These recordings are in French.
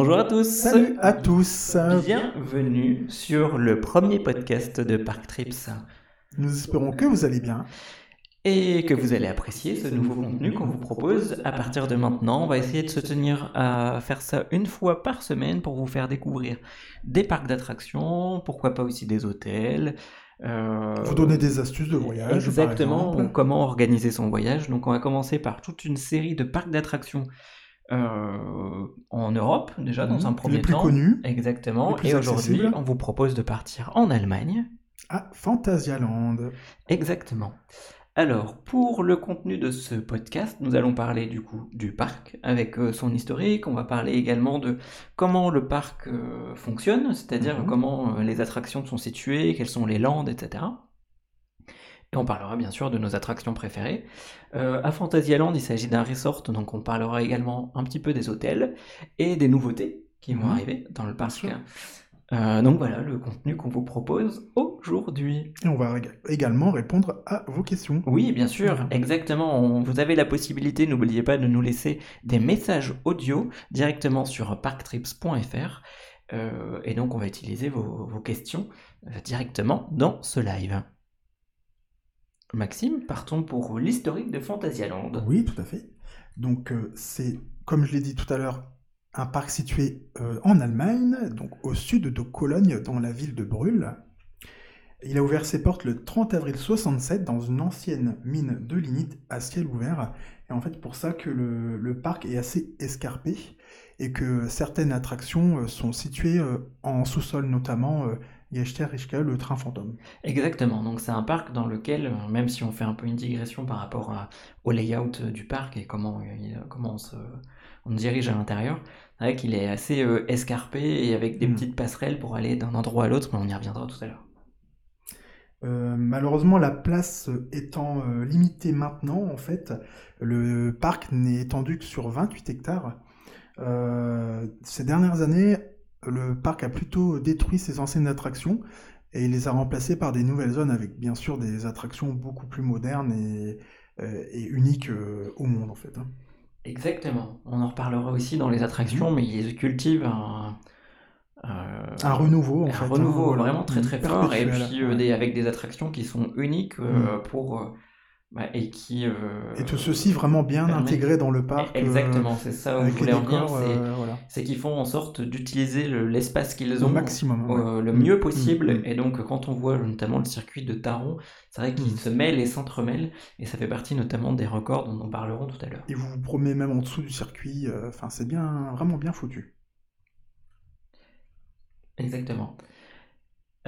Bonjour à tous. Salut à tous. Bienvenue sur le premier podcast de Park Trips. Nous espérons que vous allez bien. Et que vous allez apprécier ce nouveau contenu qu'on vous propose à partir de maintenant. On va essayer de se tenir à faire ça une fois par semaine pour vous faire découvrir des parcs d'attractions, pourquoi pas aussi des hôtels, euh, Vous donner des astuces de voyage. Exactement, comment organiser son voyage. Donc on va commencer par toute une série de parcs d'attractions euh, en Europe déjà dans mhm. un premier les plus temps. Connus, exactement. Et aujourd'hui, on vous propose de partir en Allemagne. À Phantasialand. Exactement. Alors, pour le contenu de ce podcast, nous allons parler du coup du parc avec euh, son historique. On va parler également de comment le parc euh, fonctionne, c'est-à-dire mhm. comment les attractions sont situées, quelles sont les landes, etc. Et on parlera bien sûr de nos attractions préférées. à Fantasyland, il s'agit d'un resort, donc on parlera également un petit peu des hôtels et des nouveautés qui vont arriver dans le parc. Euh, donc voilà le contenu qu'on vous propose aujourd'hui. Et on va également répondre à vos questions. Oui, bien sûr, exactement. vous avez la possibilité, n'oubliez pas de nous laisser des messages audio directement sur parktrips.fr. Euh, et donc on va utiliser vos, questions euh, directement dans ce live. Maxime, partons pour l'historique de Fantasyland. Oui, tout à fait. Donc c'est, comme je l'ai dit tout à l'heure, un parc situé euh, en Allemagne, donc au sud de Cologne, dans la ville de Brühl. Il a ouvert ses portes le 30 avril 67 dans une ancienne mine de lignite à ciel ouvert. Et en fait, pour ça que le, parc est assez escarpé et que certaines attractions euh, sont situées euh, en sous-sol, notamment Gechter Richka, le train fantôme. Exactement, donc c'est un parc dans lequel, même si on fait un peu une digression par rapport au layout du parc et comment, comment on se on dirige à l'intérieur. C'est vrai qu'il est assez euh, escarpé et avec des hmm. petites passerelles pour aller d'un endroit à l'autre, mais on y reviendra tout à l'heure. Euh, malheureusement, la place étant euh, limitée maintenant, en fait, le parc n'est étendu que sur 28 hectares. ces dernières années, le parc a plutôt détruit ses anciennes attractions et il les a remplacées par des nouvelles zones avec bien sûr des attractions beaucoup plus modernes et, uniques au monde en fait. Hein. Exactement. On en reparlera aussi dans les attractions, mais ils cultivent un, un renouveau, en un renouveau vraiment très très fort, et puis euh, avec des attractions qui sont uniques euh, mm. pour euh, et qui euh, et tout ceci vraiment bien intégré dans le parc. Exactement, c'est ça où je voulais en venir. C'est qu'ils font en sorte d'utiliser l'espace qu'ils ont maximum, le mieux mm. possible. Mm. Et donc quand on voit notamment le circuit de Taron, c'est vrai qu'il se mêle et s'entremêle, et ça fait partie notamment des records dont nous parlerons tout à l'heure. Et vous vous promenez même en dessous du circuit. Enfin, c'est bien, vraiment bien foutu. Exactement.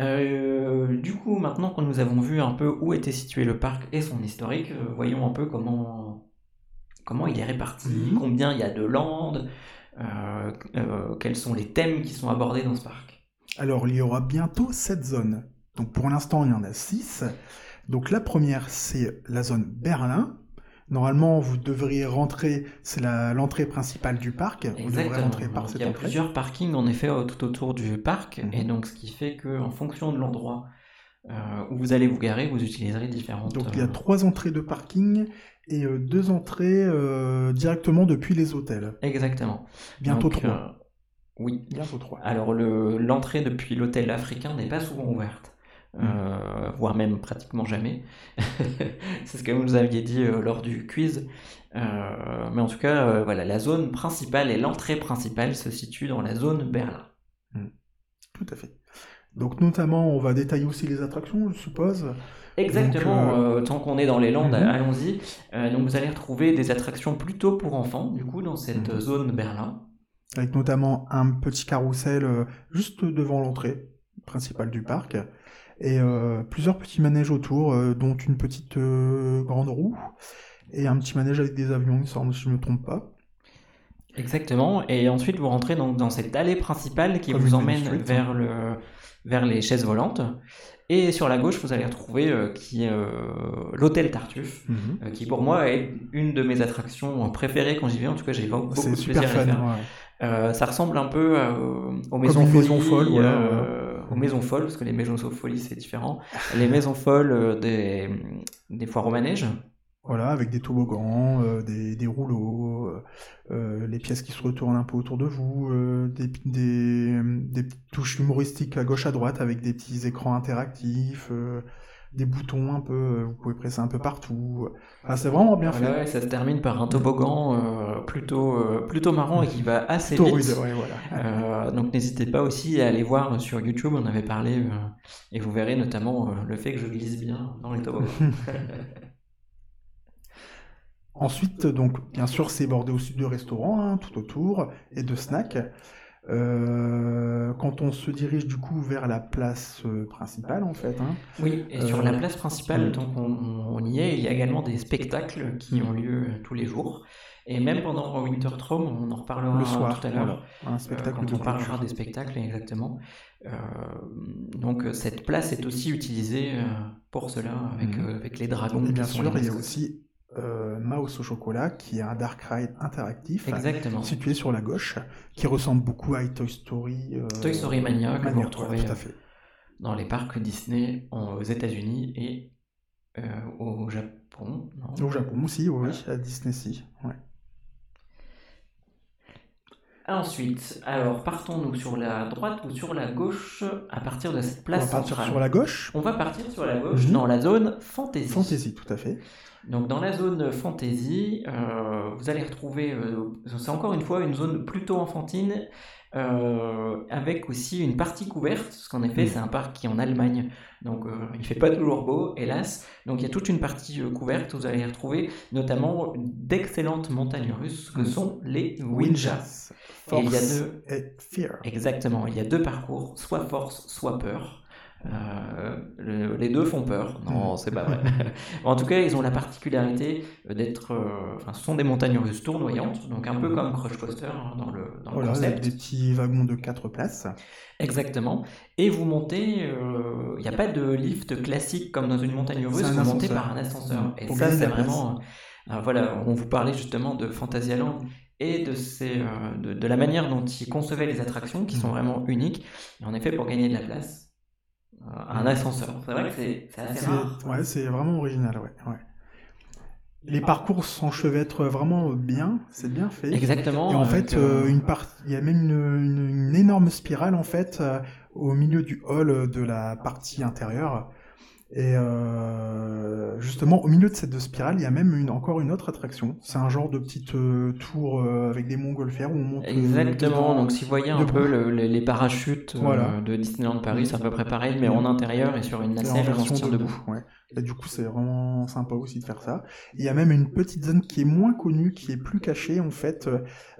Euh, du coup, maintenant que nous avons vu un peu où était situé le parc et son historique, euh, voyons un peu comment, comment il est réparti, mhm. combien il y a de landes, euh, quels sont les thèmes qui sont abordés dans ce parc. Alors, il y aura bientôt 7 zones. Donc, pour l'instant, il y en a 6. Donc, la première, c'est la zone Berlin. Normalement, vous devriez rentrer, c'est l'entrée principale du parc. Vous devrez rentrer par cette Il y a plusieurs parkings en effet tout autour du parc, mhm. et donc ce qui fait que en fonction de l'endroit euh, où vous allez vous garer, vous utiliserez différentes. Donc il y a euh, trois entrées de parking et euh, deux entrées directement depuis les hôtels. Exactement. Bientôt trois. oui. Bientôt trois. Alors l'entrée depuis l'hôtel africain n'est pas souvent ouverte. Mm. Euh, voire même pratiquement jamais. c'est ce que vous nous aviez dit euh, lors du quiz. Euh, mais en tout cas, voilà, la zone principale et l'entrée principale se situe dans la zone Berlin. Mm. Tout à fait. Donc notamment, on va détailler aussi les attractions, je suppose. Exactement, tant qu'on est dans les Landes, mm-hmm. allons-y. donc vous allez retrouver des attractions plutôt pour enfants, du coup, dans cette mm-hmm. zone Berlin. Avec notamment un petit carrousel juste devant l'entrée principale du parc et euh, plusieurs petits manèges autour, euh, dont une petite euh, grande roue et un petit manège avec des avions, il semble, si je ne me trompe pas. Exactement, et ensuite vous rentrez donc dans cette allée principale qui vous emmène vers, le, vers les chaises volantes. Et sur la gauche, vous allez retrouver qui l'hôtel Tartuffe, mhm. qui pour moi est une de mes attractions préférées quand j'y vais. En tout cas, j'ai beaucoup de plaisir à faire. ça ressemble un peu aux maisons folles, aux maisons folles, parce que les maisons folles c'est différent. Les maisons folles euh, des, des foires au manège. Voilà, avec des toboggans, euh, des, des rouleaux, euh, les pièces qui se retournent un peu autour de vous, euh, des, des, des touches humoristiques à gauche à droite avec des petits écrans interactifs, des boutons un peu, euh, vous pouvez presser un peu partout. Enfin, c'est vraiment bien fait. ça se termine par un toboggan euh, plutôt, euh, plutôt marrant et qui va assez Plutôt vite. rude, ouais, voilà. Euh, donc n'hésitez pas aussi à aller voir sur YouTube, on avait parlé, euh, et vous verrez notamment euh, le fait que je glisse bien dans les toboggans. Ensuite, donc, bien sûr, c'est bordé aussi de restaurants, hein, tout autour, et de snacks. Euh, quand on se dirige du coup vers la place euh, principale, en fait, hein, Oui, et sur Euh, la place principale, donc on, on y est, il y a également des spectacles qui ont lieu tous les jours. Et même pendant Winterthrone, on en reparlera le soir, tout à l'heure. voilà, un spectacle quand de on parlera culture. des spectacles, exactement. Euh, donc cette place est aussi utilisée pour cela, avec, Mhm. euh, avec les dragons. Et bien sûr, il y a aussi euh, Mouse au chocolat, qui est un dark ride interactif, Exactement. situé sur la gauche, qui ressemble beaucoup à Toy Story. euh, Toy Story Mania, que vous Mania, retrouvez voilà, tout euh, à fait. dans les parcs Disney en- aux États-Unis et euh, au Japon. non? Au Japon aussi, oui, à Disney aussi. Ouais. Ensuite, alors partons-nous sur la droite ou sur la gauche à partir de cette On place va partir centrale. sur la gauche. On va partir sur la gauche Mhm. dans la zone fantasy. Fantasy, tout à fait. Donc dans la zone fantasy, euh, vous allez retrouver, euh, c'est encore une fois une zone plutôt enfantine, euh, avec aussi une partie couverte, parce qu'en effet c'est un parc qui est en Allemagne, donc il fait pas toujours beau, hélas. Donc il y a toute une partie couverte, vous allez retrouver notamment d'excellentes montagnes russes que sont les Winjas. Et il y a Force deux- et Fear. Exactement, il y a deux parcours, soit force, soit peur. Euh, le- les deux font peur. Non, c'est pas vrai. en tout cas, ils ont la particularité d'être. euh, enfin, ce sont des montagnes russes tournoyantes, donc un peu comme Crush Coaster hein, dans le, dans le Voilà, avec concept. des petits wagons de 4 places. Exactement. Et vous montez. euh, Il n'y a pas de lift classique comme dans une montagne russe, vous montez par un ascenseur. Et Pour ça, c'est vraiment. voilà, on vous parlait justement de Fantasyland et de, euh, de, de la manière dont ils concevaient les attractions qui sont vraiment uniques. Et en effet, pour gagner de la place, euh, un ascenseur. C'est vrai que c'est assez rare. ouais, c'est vraiment original, ouais. ouais. Les parcours s'enchevêtrent vraiment bien, c'est bien fait. Exactement. Et en fait, euh, une part... il y a même une, une- une énorme spirale en fait au milieu du hall de la partie intérieure. Et euh, justement, au milieu de cette spirale, il y a même une, encore une autre attraction. C'est un genre de petite euh, tour euh, avec des montgolfières où on monte. euh, Exactement, donc si vous voyez un peu le- le- les parachutes euh, Voilà. de Disneyland Paris, c'est à peu près pareil, mais en intérieur et sur une nacelle, on se tient debout. debout. Ouais. Et du coup, c'est vraiment sympa aussi de faire ça. Il y a même une petite zone qui est moins connue, qui est plus cachée en fait,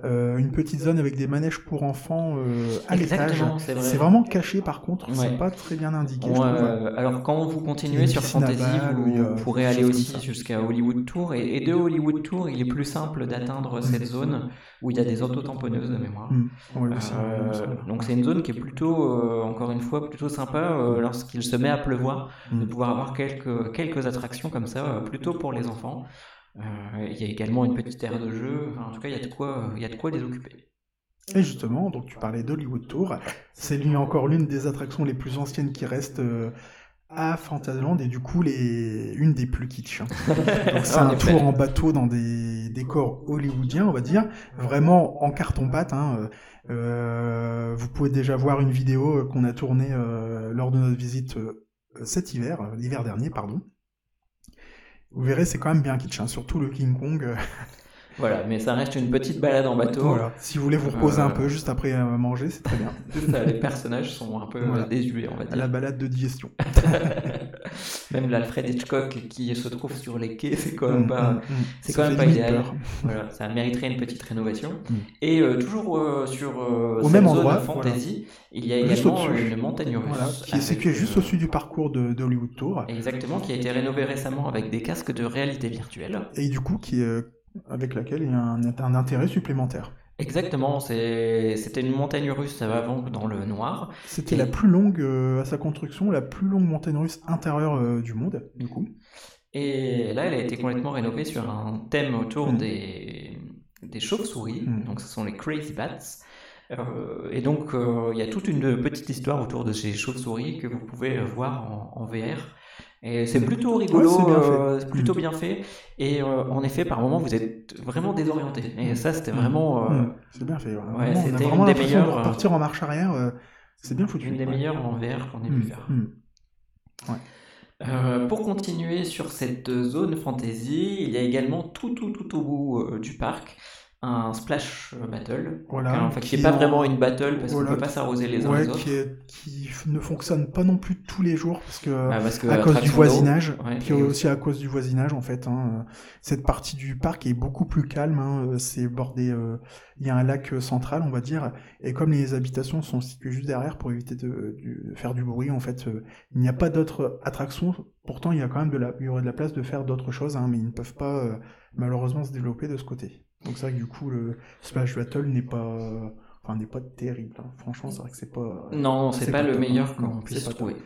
euh, une petite zone avec des manèges pour enfants euh, à l'étage. Exactement, c'est vrai. C'est vraiment caché par contre, Ouais. c'est pas très bien indiqué. je euh, alors quand vous continuez sur Fantasy, vous euh, pourrez aller aussi jusqu'à Hollywood Tour. Et, et de Hollywood Tour, il est plus simple d'atteindre cette zone où il y a des autotamponneuses de mémoire. Mm. Ouais, Euh, ça. donc c'est une zone qui est plutôt, euh, encore une fois, plutôt sympa euh, lorsqu'il se met à pleuvoir, de Mm. pouvoir avoir quelques, quelques attractions comme ça, euh, plutôt pour les enfants. Euh, il y a également une petite aire de jeu, Enfin, en tout cas il y a de quoi, il y a de quoi les occuper. Et justement, donc tu parlais d'Hollywood Tour, c'est lui encore l'une des attractions les plus anciennes qui restent euh, à Fantasyland et du coup les... une des plus kitsch. hein. Donc c'est un tour en bateau dans des décors hollywoodiens, on va dire, vraiment en carton-pâte. hein. Euh, euh, vous pouvez déjà voir une vidéo euh, qu'on a tournée euh, lors de notre visite euh, cet hiver, euh, l'hiver dernier, pardon. Vous verrez, c'est quand même bien kitsch, hein, surtout le King Kong. Voilà, mais ça reste une petite balade en bateau. voilà. Si vous voulez vous reposer un Euh, peu juste après manger, c'est très bien. Ça, les personnages sont un peu Voilà. désuets, on va dire. la balade de digestion. Même l'Alfred Hitchcock qui se trouve sur les quais, c'est quand même Mm, pas, mm, mm. c'est quand même pas idéal. Voilà, ça mériterait une petite rénovation. Et euh, toujours euh, sur euh, Au cette même zone endroit, fantasy, il y a Juste également une montagne russe. Voilà, qui est avec, situé juste euh, au-dessus du parcours de, de Hollywood Tour. Exactement, qui a été rénové récemment avec des casques de réalité virtuelle. Et du coup, qui est, euh, avec laquelle il y a un, un intérêt supplémentaire. Exactement, c'était une montagne russe avant dans le noir. C'était Et- la plus longue, euh, à sa construction, la plus longue montagne russe intérieure euh, du monde, du coup. Et là, elle a été complètement rénovée sur un thème autour Mm. des, des chauves-souris. Mm. Donc, ce sont les Crazy Bats. Euh, et donc, euh, il y a toute une petite histoire autour de ces chauves-souris que vous pouvez voir en, en VR. Et c'est plutôt rigolo, Ouais, bien euh, plutôt bien fait. Et euh, en effet, par moments, vous êtes vraiment désorienté. Et ça, c'était vraiment euh, Mm. C'est bien fait. ouais. Vraiment, on a c'était vraiment une des l'impression de meilleures, euh, repartir en marche arrière. euh, c'est bien foutu. une des ouais. meilleures en VR qu'on ait Mm, pu faire. mm. Euh, pour continuer sur cette zone fantasy, il y a également tout tout tout au bout euh, du parc un splash battle. Voilà, enfin, qui n'est pas en- vraiment une battle parce Voilà, qu'on peut pas s'arroser les uns Ouais, les autres. qui, est- qui ne fonctionne pas non plus tous les jours parce que Bah, parce que à cause du attraction voisinage, ouais, puis aussi à cause du voisinage en fait. hein, euh, cette partie du parc est beaucoup plus calme. hein, euh, c'est bordé, euh, il y a un lac euh, central, on va dire, et comme les habitations sont situées juste derrière pour éviter de, du- de faire du bruit, en fait, euh, il n'y a pas d'autres attractions. Pourtant, il y a quand même de la, il y aurait de la place de faire d'autres choses, hein, mais ils ne peuvent pas euh, malheureusement se développer de ce côté. Donc c'est vrai que du coup, le Splash Battle n'est pas, enfin, n'est pas terrible. hein. Franchement, c'est vrai que c'est pas. Non, c'est pas, le top, meilleur qu'on puisse top. trouver.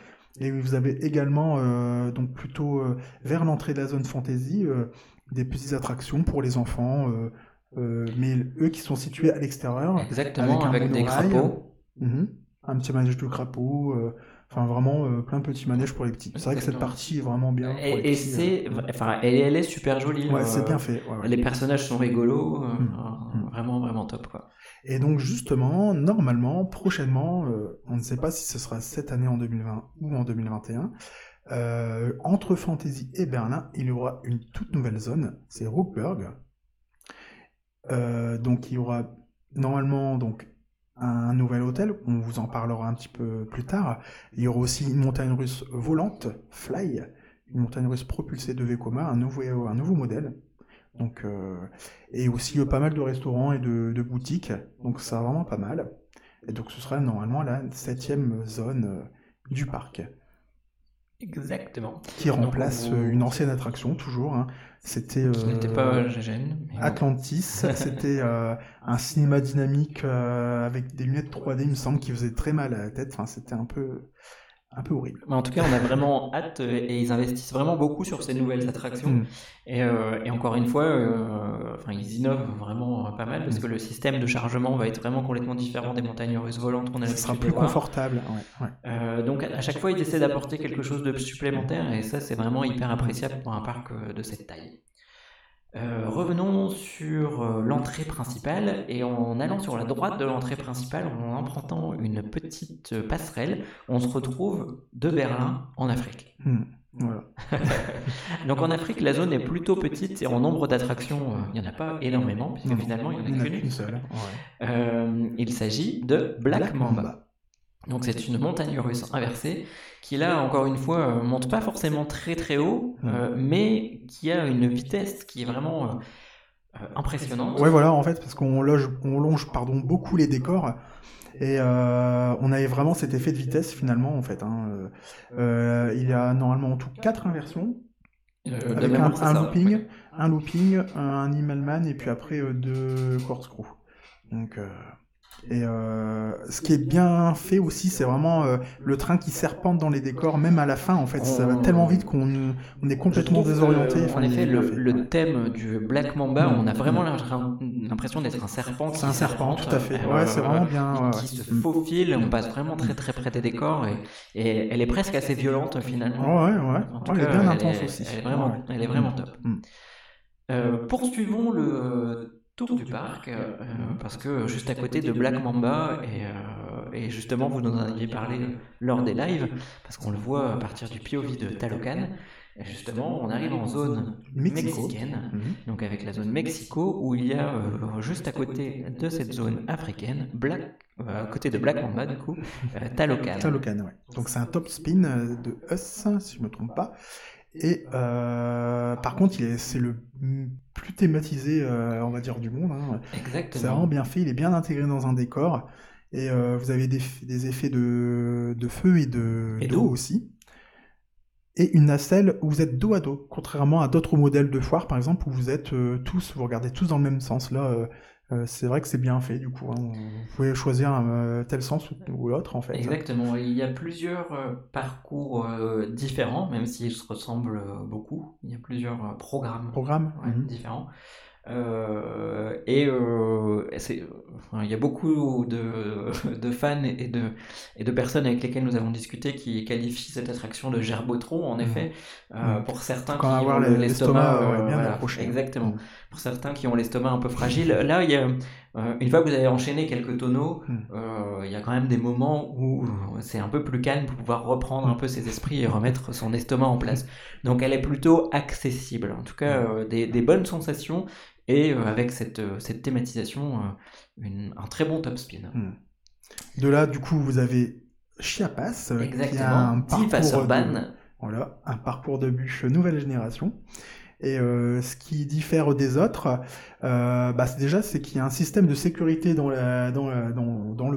Et vous avez également, euh, donc plutôt euh, vers l'entrée de la zone fantasy, euh, des petites attractions pour les enfants, mais eux qui sont situés à l'extérieur, Exactement, Avec des crapauds. Mhm. un petit manège de crapaud, euh, enfin vraiment euh, plein de petits manèges pour les petits. C'est vrai que cette partie est vraiment bien. pour Et, c'est, enfin, elle, elle est super jolie. euh. Ouais, euh, c'est bien fait. ouais, ouais. Les personnages sont rigolos, euh, euh, Mm. vraiment vraiment top quoi. Et donc justement, normalement, prochainement, euh, on ne sait pas si ce sera cette année en 2020 ou en 2021, euh, entre Fantasy et Berlin, il y aura une toute nouvelle zone, c'est Rookburg. Euh, donc il y aura normalement donc un nouvel hôtel, on vous en parlera un petit peu plus tard. Il y aura aussi une montagne russe volante, Fly, une montagne russe propulsée de Vekoma, un nouveau, un nouveau modèle. Donc, euh, et aussi euh, pas mal de restaurants et de, boutiques, donc ça vraiment pas mal. Et donc ce sera normalement la septième zone euh, du parc, Exactement. qui remplace vous- euh, une ancienne attraction toujours. hein. C'était euh, n'était pas mais bon. Atlantis, c'était euh, un cinéma dynamique euh, avec des lunettes 3D, il me semble, qui faisait très mal à la tête. Enfin, c'était un peu, un peu horrible. Mais en tout cas, on a vraiment hâte euh, et ils investissent vraiment beaucoup sur ces nouvelles attractions. Mm. Et, euh, et encore une fois, euh, enfin, ils innovent vraiment pas mal parce que le système de chargement va être vraiment complètement différent des montagnes russes volantes qu'on a Ce sera plus voir. confortable. ouais, ouais. Euh, donc à chaque fois, ils essaient d'apporter quelque chose de supplémentaire et ça, c'est vraiment hyper appréciable pour un parc de cette taille. Euh, revenons sur euh, l'entrée principale et en allant sur la droite de l'entrée principale, en empruntant une petite euh, passerelle, on se retrouve de Berlin en Afrique. Hmm, Voilà. Donc en Afrique, la zone est plutôt petite et en nombre d'attractions, il n'y en a pas énormément, puisque finalement, il n'y en a qu'une. ouais. Euh, il s'agit de Black, Mamba. Donc c'est une montagne russe inversée qui là encore une fois euh, monte pas forcément très très haut, euh, mais qui a une vitesse qui est vraiment euh, impressionnante. Ouais, voilà, en fait, parce qu'on loge, on longe pardon, beaucoup les décors. Et euh, on avait vraiment cet effet de vitesse finalement en fait. hein. Il y a normalement en tout quatre inversions, Euh, avec un, c'est un ça, looping, ouais. un looping, un Immelman et puis après euh, deux corkscrew. Donc euh, et euh, ce qui est bien fait aussi, c'est vraiment euh, le train qui serpente dans les décors, même à la fin en fait. Ça va tellement vite qu'on on est complètement que, désorienté. en il est effet, le, thème du Black Mamba, on a vraiment l'impression d'être un serpent. C'est un serpent, tout à fait. euh, Ouais, c'est vraiment bien. qui- ouais, qui se faufile, on passe vraiment très très près des décors et, et elle est presque assez violente finalement. Ouais, ouais. En tout Ouais, elle est cas, bien elle intense est- aussi. Elle est vraiment, Ouais. elle est vraiment top. Mm. Euh, poursuivons le tour du parc euh, parce que juste à côté de Black Mamba et, euh, et justement vous nous en aviez parlé lors des lives parce qu'on le voit à partir du POV de Talocan. Et justement, on arrive en zone mexicaine, Mhm. donc avec la zone Mexico où il y a euh, juste à côté de cette zone africaine, Black, euh, à côté de Black Mamba du coup, euh, Talocan. Talocan, ouais. Donc c'est un top spin euh, de Us, si je me trompe pas. Et euh, par contre, il est, c'est le plus thématisé, euh, on va dire, du monde. hein. C'est vraiment Exactement. bien fait, il est bien intégré dans un décor. Et euh, vous avez des, effets de, de feu et de Et d'eau aussi. Et une nacelle où vous êtes dos à dos, contrairement à d'autres modèles de foire, par exemple, où vous êtes euh, tous, vous regardez tous dans le même sens. Là, euh, c'est vrai que c'est bien fait, du coup. hein. Vous pouvez choisir un, euh, tel sens ou, ou l'autre, en fait. Exactement, il y a plusieurs euh, parcours euh, différents, même s'ils se ressemblent beaucoup. Il y a plusieurs programmes Mhm. différents. Euh, et euh, il y a beaucoup de, de, fans et de, et de personnes avec lesquelles nous avons discuté qui qualifient cette attraction de gerbotron, en mmh. effet. Euh, mmh. Pour certains qui ont l'estomac bien accroché. Exactement. Mmh. Pour certains qui ont l'estomac un peu fragile. Là, il y a, une fois que vous avez enchaîné quelques tonneaux, il y a quand même des moments où c'est un peu plus calme pour pouvoir reprendre un peu ses esprits et remettre son estomac en place. Donc elle est plutôt accessible. En tout cas, des, des bonnes sensations et euh, avec cette, euh, cette thématisation, euh, un très bon top spin. Hmm. De là, du coup, vous avez Chiapas, Exactement. qui a un parcours, de, voilà, un parcours de bûche nouvelle génération. Et ce qui diffère des autres, bah, déjà, c'est qu'il y a un système de sécurité dans la, dans, dans, dans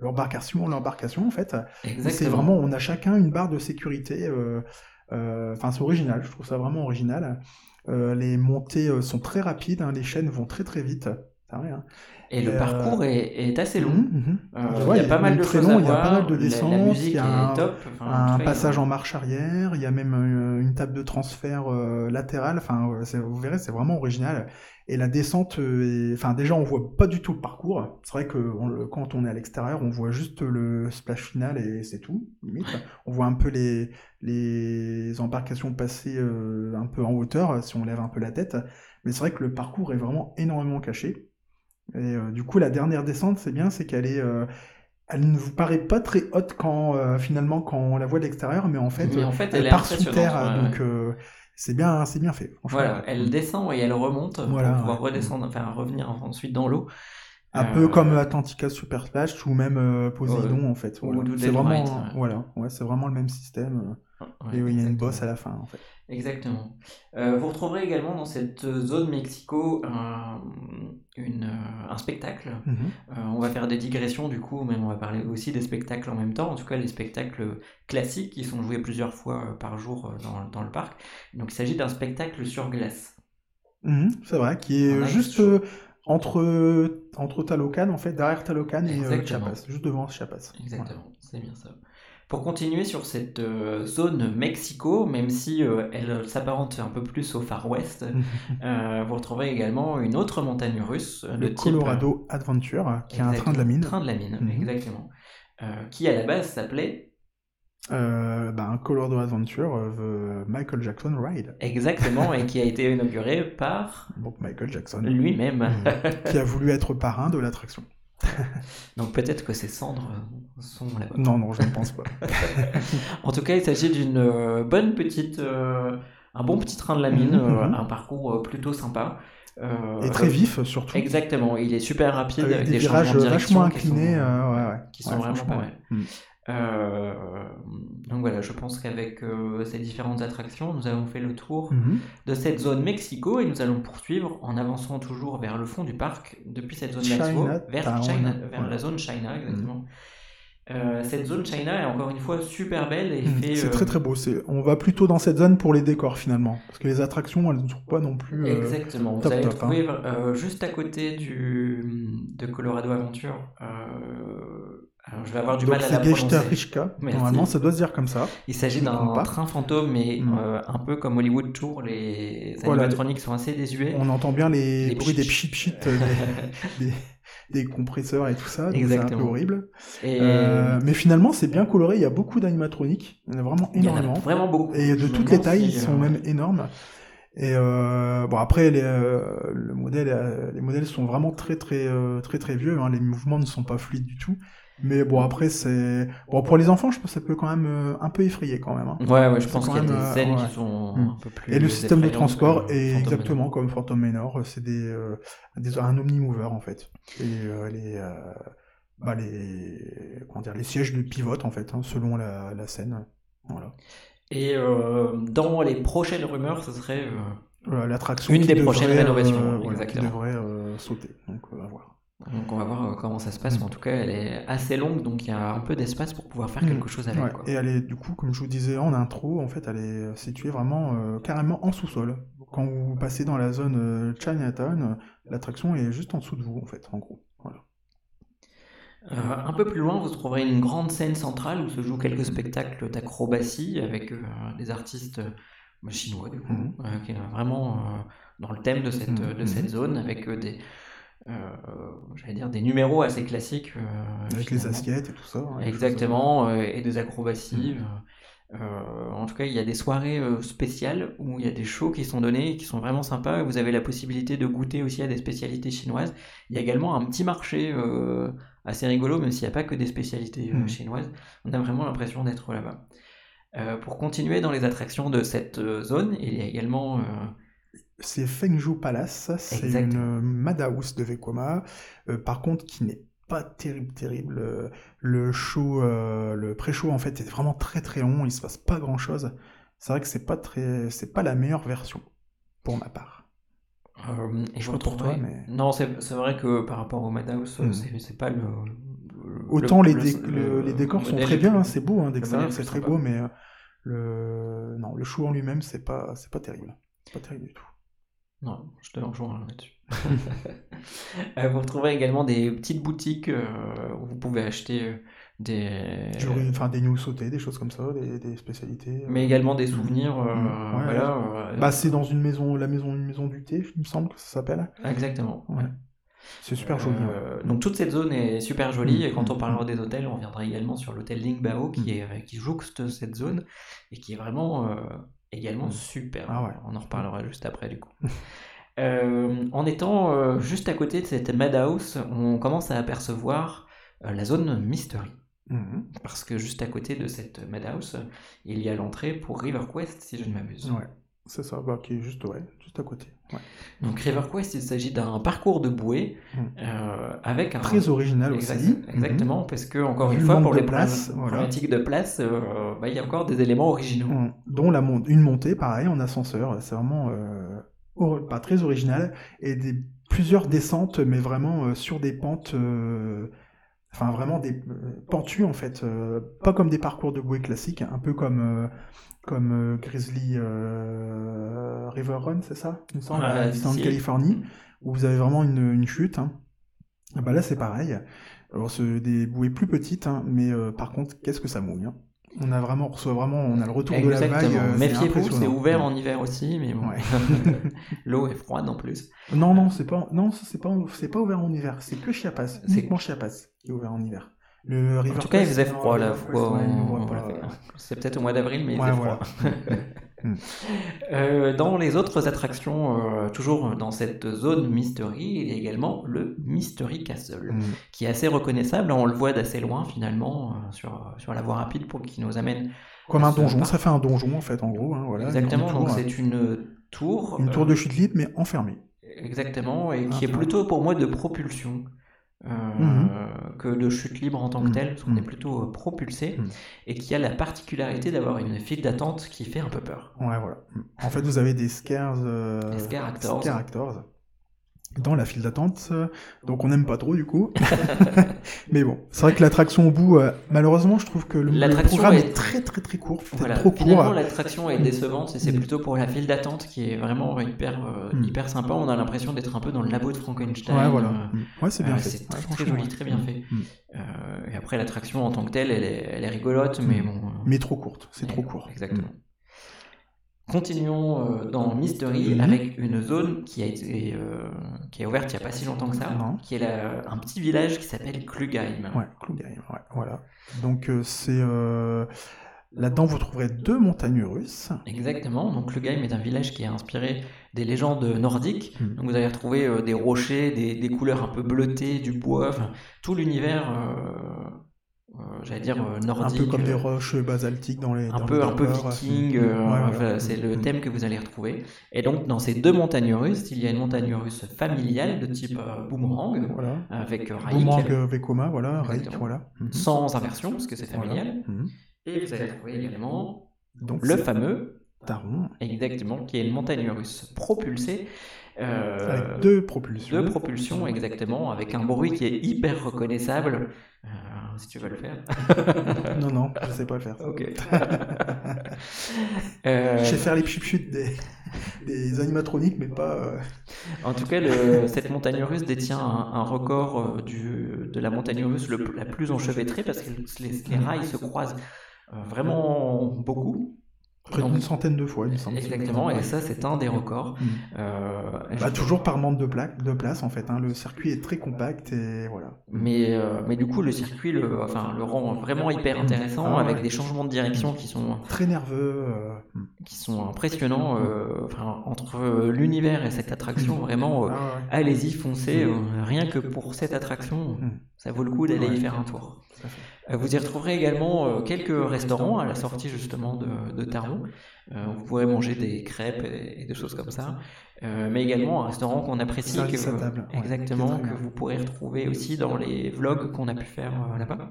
l'embarcation, l'embarcation en fait. C'est vraiment, on a chacun une barre de sécurité. Enfin, c'est original. Je trouve ça vraiment original. Euh, les montées euh, sont très rapides, hein, les chaînes vont très très vite. Hein. Et, le parcours euh, est, assez long. Mhm, mhm. il y a pas mal de choses Il y a pas mal de descentes. il y a un, passage en marche arrière. Il y a même une, table de transfert latérale. Enfin, vous verrez, c'est vraiment original. Et la descente, enfin déjà on voit pas du tout le parcours. C'est vrai que quand on est à l'extérieur, on voit juste le splash final et c'est tout. On voit un peu les, les embarcations passer euh, un peu en hauteur si on lève un peu la tête. Mais c'est vrai que le parcours est vraiment énormément caché. Et euh, du coup, la dernière descente, c'est bien, c'est qu'elle est, euh, elle ne vous paraît pas très haute quand finalement quand on la voit de l'extérieur, mais en fait, en fait elle, part sous terre, donc c'est bien, c'est bien fait. Voilà, elle descend et elle remonte pour pouvoir redescendre, enfin revenir ensuite dans l'eau. Un peu comme Atlantica Super Splash ou même Poseidon en fait. C'est vraiment, voilà, ouais, c'est vraiment le même système. Et oui, il y a une bosse à la fin en fait. Exactement. Euh, vous retrouverez également dans cette zone Mexico un, une, euh, un spectacle. Mhm. Euh, on va faire des digressions du coup, mais on va parler aussi des spectacles en même temps, en tout cas les spectacles classiques qui sont joués plusieurs fois par jour dans, dans le parc. Donc il s'agit d'un spectacle sur glace. Mhm, c'est vrai, qui est juste entre, entre Talocan, en fait, derrière Talocan et Chiapas, juste devant Chiapas. Exactement, c'est bien ça. Pour continuer sur cette euh, zone Mexico, même si euh, elle s'apparente un peu plus au Far West, euh, vous retrouverez également une autre montagne russe, le, Colorado Adventure, qui est un train de la mine. Train de la mine, mhm. exactement. qui à la base s'appelait bah, un Colorado Adventure Michael Jackson Ride. Exactement, et qui a été inauguré par Donc Michael Jackson lui-même, mhm. qui a voulu être parrain de l'attraction. Donc peut-être que ces cendres sont là-bas. Non, non, je ne pense pas. en tout cas, il s'agit d'une euh, bonne petite, euh, un bon petit train de la mine, mhm, euh, mhm. un parcours plutôt sympa. et très vif surtout. Exactement, il est super rapide avec, des, virages vachement inclinés, qui sont, vraiment pas mal. Euh, donc voilà, je pense qu'avec euh, ces différentes attractions, nous avons fait le tour mhm. de cette zone Mexico et nous allons poursuivre en avançant toujours vers le fond du parc, depuis cette zone Mexico, vers, China, vers la zone China, exactement. Mhm. Euh, cette zone China est encore une fois super belle et mhm. C'est très très beau. On va plutôt dans cette zone pour les décors finalement, parce que les attractions elles ne sont pas non plus. Exactement. Vous allez hein. trouver juste à côté du de Colorado Aventure alors, je vais avoir du mal à la prononcer. Rishka. Normalement, ça doit se dire comme ça. Il s'agit d'un train fantôme, mais mm. euh, un peu comme Hollywood Tour, les animatroniques sont assez désuets. On entend bien les, bruits des pchit pchit, euh, des, des, compresseurs et tout ça. C'est un peu horrible. Euh, mais finalement, c'est bien coloré. Il y a beaucoup d'animatroniques. Il y en a vraiment énormément. Il y en a vraiment beaucoup. Et de toutes les tailles, ils sont même énormes. Et euh, bon après les, le modèle, les modèles sont vraiment très très très très vieux. Hein. Les mouvements ne sont pas fluides du tout. Mais bon, après, c'est. Bon, pour les enfants, je pense que ça peut quand même euh, un peu effrayer quand même. Hein. Ouais, ouais, je pense qu'il y a des euh, scènes qui sont mm. un peu plus. Et le système de transport est exactement comme Phantom Manor. C'est des, euh, des, un omnimover en fait. Et les. Bah, les, comment dire, les sièges de pivotent en fait, hein, selon la, la, scène. Voilà. Et dans les prochaines rumeurs, ce serait. L'attraction. Une des prochaines rénovations, exactement. Qui devrait sauter. Donc, à voir. Donc on va voir euh, comment ça se passe, mais en tout cas elle est assez longue, donc il y a un peu d'espace pour pouvoir faire quelque chose avec. Et elle est du coup, comme je vous disais en intro, en fait elle est située vraiment euh, carrément en sous-sol. Quand vous passez dans la zone euh, Chinatown, l'attraction est juste en dessous de vous en fait, en gros. un peu plus loin, vous trouverez une grande scène centrale où se jouent quelques spectacles d'acrobatie avec des artistes chinois, du coup, euh, qui est vraiment dans le thème de cette, de cette zone, avec des, j'allais dire, des numéros assez classiques. euh, Avec les assiettes et tout ça. hein, Exactement, euh, et des acrobaties. euh, en tout cas, il y a des soirées euh, spéciales où il y a des shows qui sont donnés qui sont vraiment sympas. Vous avez la possibilité de goûter aussi à des spécialités chinoises. Il y a également un petit marché euh, assez rigolo, même s'il n'y a pas que des spécialités euh, Mm. chinoises. On a vraiment l'impression d'être là-bas. Euh, pour continuer dans les attractions de cette euh, zone, il y a également euh, C'est Fengzhou Palace, c'est une Madhouse de Vekoma, euh, par contre qui n'est pas terrible, terrible. Euh, Le show, euh, le pré-show en fait est vraiment très très long, il se passe pas grand chose. C'est vrai que c'est pas très, c'est pas la meilleure version pour ma part. Euh, et Je toi, mais- Non, c'est vrai que par rapport au Madhouse, Mhm. c'est pas le. le- Autant le- les, le- dé- le le- les décors sont très bien, hein, c'est beau hein, d'extérieur, c'est très beau, mais euh, le non, le show en lui-même c'est pas, c'est pas terrible, pas terrible du tout. Non, je te rejoins là-dessus. Euh, vous retrouverez également des petites boutiques euh, où vous pouvez acheter euh, des. Enfin des news sautés, des choses comme ça, des, des spécialités. euh. Mais également des souvenirs. euh. Ouais, voilà, euh, Bah c'est dans une maison, la maison, une maison du thé, il me semble que ça s'appelle. Exactement. Ouais. C'est super joli. Euh, donc toute cette zone est super jolie et quand on mm, parlera des hôtels, on reviendra également sur l'hôtel Lingbao qui, est, euh, qui jouxte cette zone et qui est vraiment euh, également Mm. super. Ah ouais. On en reparlera juste après du coup. Euh, en étant euh, juste à côté de cette Madhouse, on commence à apercevoir euh, la zone Mystery. Mhm. Parce que juste à côté de cette Madhouse, il y a l'entrée pour River Quest, si je ne m'abuse. Ouais, c'est ça, bah, qui est juste, ouais, juste à côté. Ouais. Donc River Quest, il s'agit d'un parcours de bouée Mm. euh, avec un Très original Exact- aussi. Exactement, parce que encore une fois, pour les place, problèmes- voilà. problématiques de place, euh, bah, il y a encore des éléments originaux. Mhm. Dont la mon- une montée, pareil, en ascenseur. C'est vraiment euh, pas très original. Et des, plusieurs descentes, mais vraiment sur des pentes. Enfin, vraiment des euh, pentues, en fait. euh, pas comme des parcours de bouée classiques, un peu comme, euh, comme euh, Grizzly River Run, c'est ça Il me semble, Ah, à. Californie, où vous avez vraiment une, une chute. hein. Ah bah là, c'est pareil. Alors, c'est des bouées plus petites, hein, mais par contre, qu'est-ce que ça mouille hein. On a vraiment, on reçoit vraiment, on a le retour de la vague. Exactement. euh, Méfiez-vous, c'est ouvert en hiver aussi, mais bon. Ouais. L'eau est froide en plus. Non, non, c'est pas, non, c'est pas, c'est pas ouvert en hiver. C'est que Chiapas, C'est- uniquement Chiapas qui est ouvert en hiver. Le En tout cas, il faisait froid là. On- pas. C'est peut-être au mois d'avril, mais il faisait froid. Euh, dans les autres attractions, euh, toujours dans cette zone Mystery, il y a également le Mystery Castle. Mm. qui est assez reconnaissable. On le voit d'assez loin finalement euh, sur, sur la voie rapide pour qui nous amène. Comme un donjon, parc. ça fait un donjon en fait, en gros. hein, voilà, Exactement. Donc c'est une tour. une tour de chute libre, mais enfermée. Exactement, et qui est plutôt pour moi de propulsion. Euh, Mhm. que de chute libre en tant que Mhm. telle, parce qu'on Mhm. est plutôt euh, propulsé, Mhm. et qui a la particularité d'avoir une file d'attente qui fait un peu peur. Ouais, voilà. En fait, vous avez des scares, euh, Des scare actors. scare actors dans la file d'attente, euh, donc on n'aime pas trop du coup. mais bon, c'est vrai que l'attraction au bout, euh, malheureusement, je trouve que le, programme est- est très très très court, Voilà, trop finalement court. l'attraction est décevante et c'est Mm. plutôt pour la file d'attente qui est vraiment hyper, euh, Mm. hyper sympa. On a l'impression d'être un peu dans le labo de Frankenstein. Ouais, voilà. euh, Mm. Ouais, c'est bien euh, fait. c'est Ouais, très, joli, très bien Mm. fait. Mm. Euh, et après l'attraction en tant que telle, elle est, elle est rigolote, mais bon. euh, Mais trop courte, c'est trop court. Exactement. Continuons euh, dans Mystery avec une zone qui a été euh, qui est ouverte il n'y a pas si longtemps que ça, Non. qui est la- un petit village qui s'appelle Klugheim. Ouais, Klugheim, ouais, voilà. Donc euh, c'est euh, là-dedans vous trouverez deux montagnes russes. Exactement. Donc Klugheim est un village qui est inspiré des légendes nordiques. Mhm. Donc vous allez retrouver des rochers, des, des couleurs un peu bleutées, du bois, enfin, tout l'univers, j'allais dire euh, Un nordique. peu comme des euh, roches basaltiques dans les. un dans peu, un peu viking, euh, Ouais, voilà. voilà, c'est le thème que vous allez retrouver. Et donc dans ces deux montagnes russes, il y a une montagne russe familiale de type euh, boomerang, Voilà. avec euh, Boomerang Raik, euh, Vekoma, voilà, Raik, voilà. Mhm. sans inversion, parce que c'est familial. Voilà. Mhm. Et vous allez trouver également Donc le fameux, Taron, exactement, qui est une montagne russe propulsée. euh, avec deux propulsions. deux propulsions, exactement, avec un bruit qui est hyper reconnaissable. Euh, si tu veux le faire. Non, non, je sais pas le faire. ok. Euh, Je sais faire les chut des, des animatroniques, mais pas. En tout cas, le- cette montagne russe détient un, un record du, de la montagne russe le- la plus enchevêtrée parce que les, les rails se croisent vraiment beaucoup. Près d'une centaine de fois, il me semble. Exactement, et ça, c'est un des records. Mm. Euh, Bah, toujours par manque de, pla- de place, en fait. hein. Le circuit est très compact et voilà. Mais, euh, mais du coup, le circuit le, enfin, le rend vraiment hyper intéressant Ah, avec ouais. des changements de direction qui sont, Très nerveux. euh, mm. qui sont impressionnants. enfin, entre l'univers et cette attraction, vraiment, euh, Ah, ouais. allez-y, foncez. euh, rien que pour cette attraction, Mm. ça vaut le coup d'aller y faire un tour. Tout à fait. Euh, Vous y retrouverez également euh, quelques restaurants à la sortie justement de, de Taron. Euh, vous pourrez manger des crêpes et, et des choses comme ça. Mais également un restaurant qu'on apprécie, que, exactement, que vous pourrez retrouver aussi dans les vlogs qu'on a pu faire là-bas.